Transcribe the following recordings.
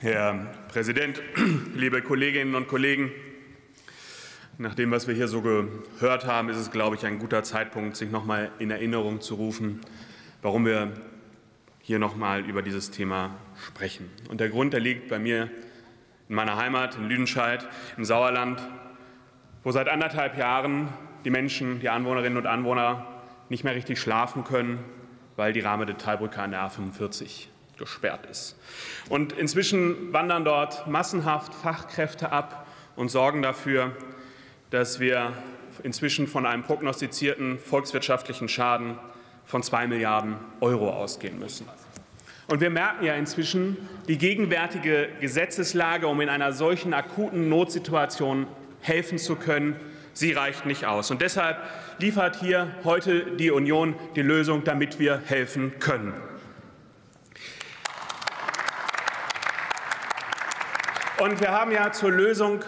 Herr Präsident, liebe Kolleginnen und Kollegen! Nach dem, was wir hier so gehört haben, ist es, glaube ich, ein guter Zeitpunkt, sich noch mal in Erinnerung zu rufen, warum wir hier noch mal über dieses Thema sprechen. Und der Grund, der liegt bei mir in meiner Heimat in Lüdenscheid im Sauerland, wo seit anderthalb Jahren die Menschen, die Anwohnerinnen und Anwohner nicht mehr richtig schlafen können, weil die Rahmedetailbrücke an der A45 gesperrt ist. Und inzwischen wandern dort massenhaft Fachkräfte ab und sorgen dafür, dass wir inzwischen von einem prognostizierten volkswirtschaftlichen Schaden von zwei Milliarden Euro ausgehen müssen. Und wir merken ja inzwischen, die gegenwärtige Gesetzeslage, um in einer solchen akuten Notsituation helfen zu können, sie reicht nicht aus. Und deshalb liefert hier heute die Union die Lösung, damit wir helfen können. Und wir haben ja zur Lösung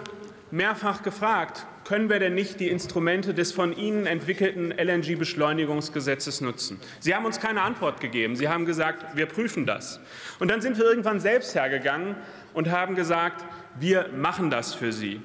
mehrfach gefragt, können wir denn nicht die Instrumente des von Ihnen entwickelten LNG-Beschleunigungsgesetzes nutzen? Sie haben uns keine Antwort gegeben. Sie haben gesagt, wir prüfen das. Und dann sind wir irgendwann selbst hergegangen und haben gesagt, wir machen das für Sie.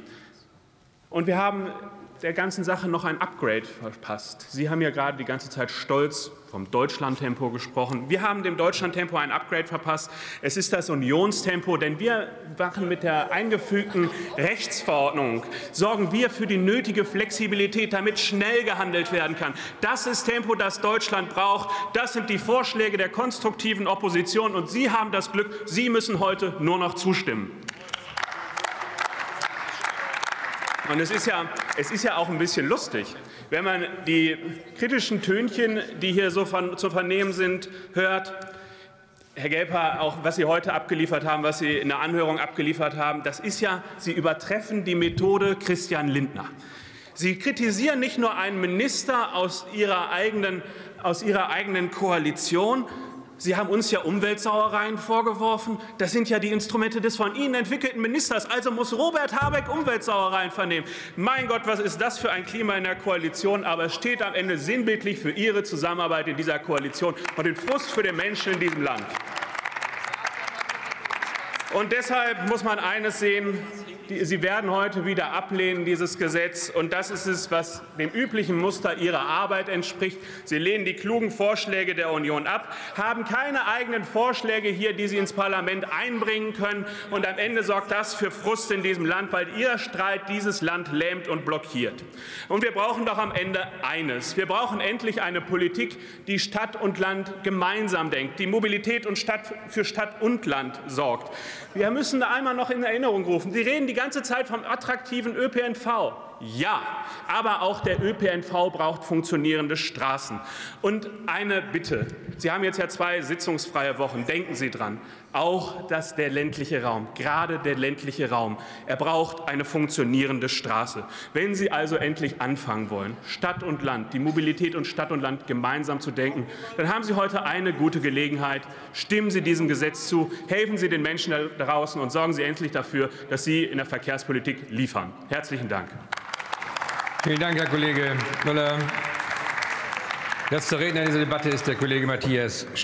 Und wir haben der ganzen Sache noch ein Upgrade verpasst. Sie haben ja gerade die ganze Zeit stolz vom Deutschlandtempo gesprochen. Wir haben dem Deutschlandtempo ein Upgrade verpasst. Es ist das Unionstempo, denn wir machen mit der eingefügten Rechtsverordnung, sorgen wir für die nötige Flexibilität, damit schnell gehandelt werden kann. Das ist Tempo, das Deutschland braucht. Das sind die Vorschläge der konstruktiven Opposition. Und Sie haben das Glück, Sie müssen heute nur noch zustimmen. Und es ist, ja, es ist ja auch ein bisschen lustig, wenn man die kritischen Tönchen, die hier so von, zu vernehmen sind, hört. Herr Gelper, auch was Sie heute abgeliefert haben, was Sie in der Anhörung abgeliefert haben, das ist ja, Sie übertreffen die Methode Christian Lindner. Sie kritisieren nicht nur einen Minister aus Ihrer eigenen, aus ihrer eigenen Koalition, Sie haben uns ja Umweltsauereien vorgeworfen. Das sind ja die Instrumente des von Ihnen entwickelten Ministers. Also muss Robert Habeck Umweltsauereien vernehmen. Mein Gott, was ist das für ein Klima in der Koalition? Aber es steht am Ende sinnbildlich für Ihre Zusammenarbeit in dieser Koalition und den Frust für den Menschen in diesem Land. Und deshalb muss man eines sehen. Sie werden heute wieder ablehnen, dieses Gesetz. Und das ist es, was dem üblichen Muster Ihrer Arbeit entspricht. Sie lehnen die klugen Vorschläge der Union ab, haben keine eigenen Vorschläge hier, die Sie ins Parlament einbringen können. Und am Ende sorgt das für Frust in diesem Land, weil Ihr Streit dieses Land lähmt und blockiert. Und wir brauchen doch am Ende eines. Wir brauchen endlich eine Politik, die Stadt und Land gemeinsam denkt, die Mobilität und Stadt für Stadt und Land sorgt. Wir müssen da einmal noch in Erinnerung rufen. Sie reden die ganze Zeit vom attraktiven ÖPNV. Ja, aber auch der ÖPNV braucht funktionierende Straßen. Und eine Bitte. Sie haben jetzt ja zwei sitzungsfreie Wochen. Denken Sie dran. Auch dass der ländliche Raum, gerade der ländliche Raum, er braucht eine funktionierende Straße. Wenn Sie also endlich anfangen wollen, Stadt und Land, die Mobilität und Stadt und Land gemeinsam zu denken, dann haben Sie heute eine gute Gelegenheit. Stimmen Sie diesem Gesetz zu, helfen Sie den Menschen da draußen und sorgen Sie endlich dafür, dass Sie in der Verkehrspolitik liefern. Herzlichen Dank. Vielen Dank, Herr Kollege Müller. Letzter Redner in dieser Debatte ist der Kollege Matthias Stein.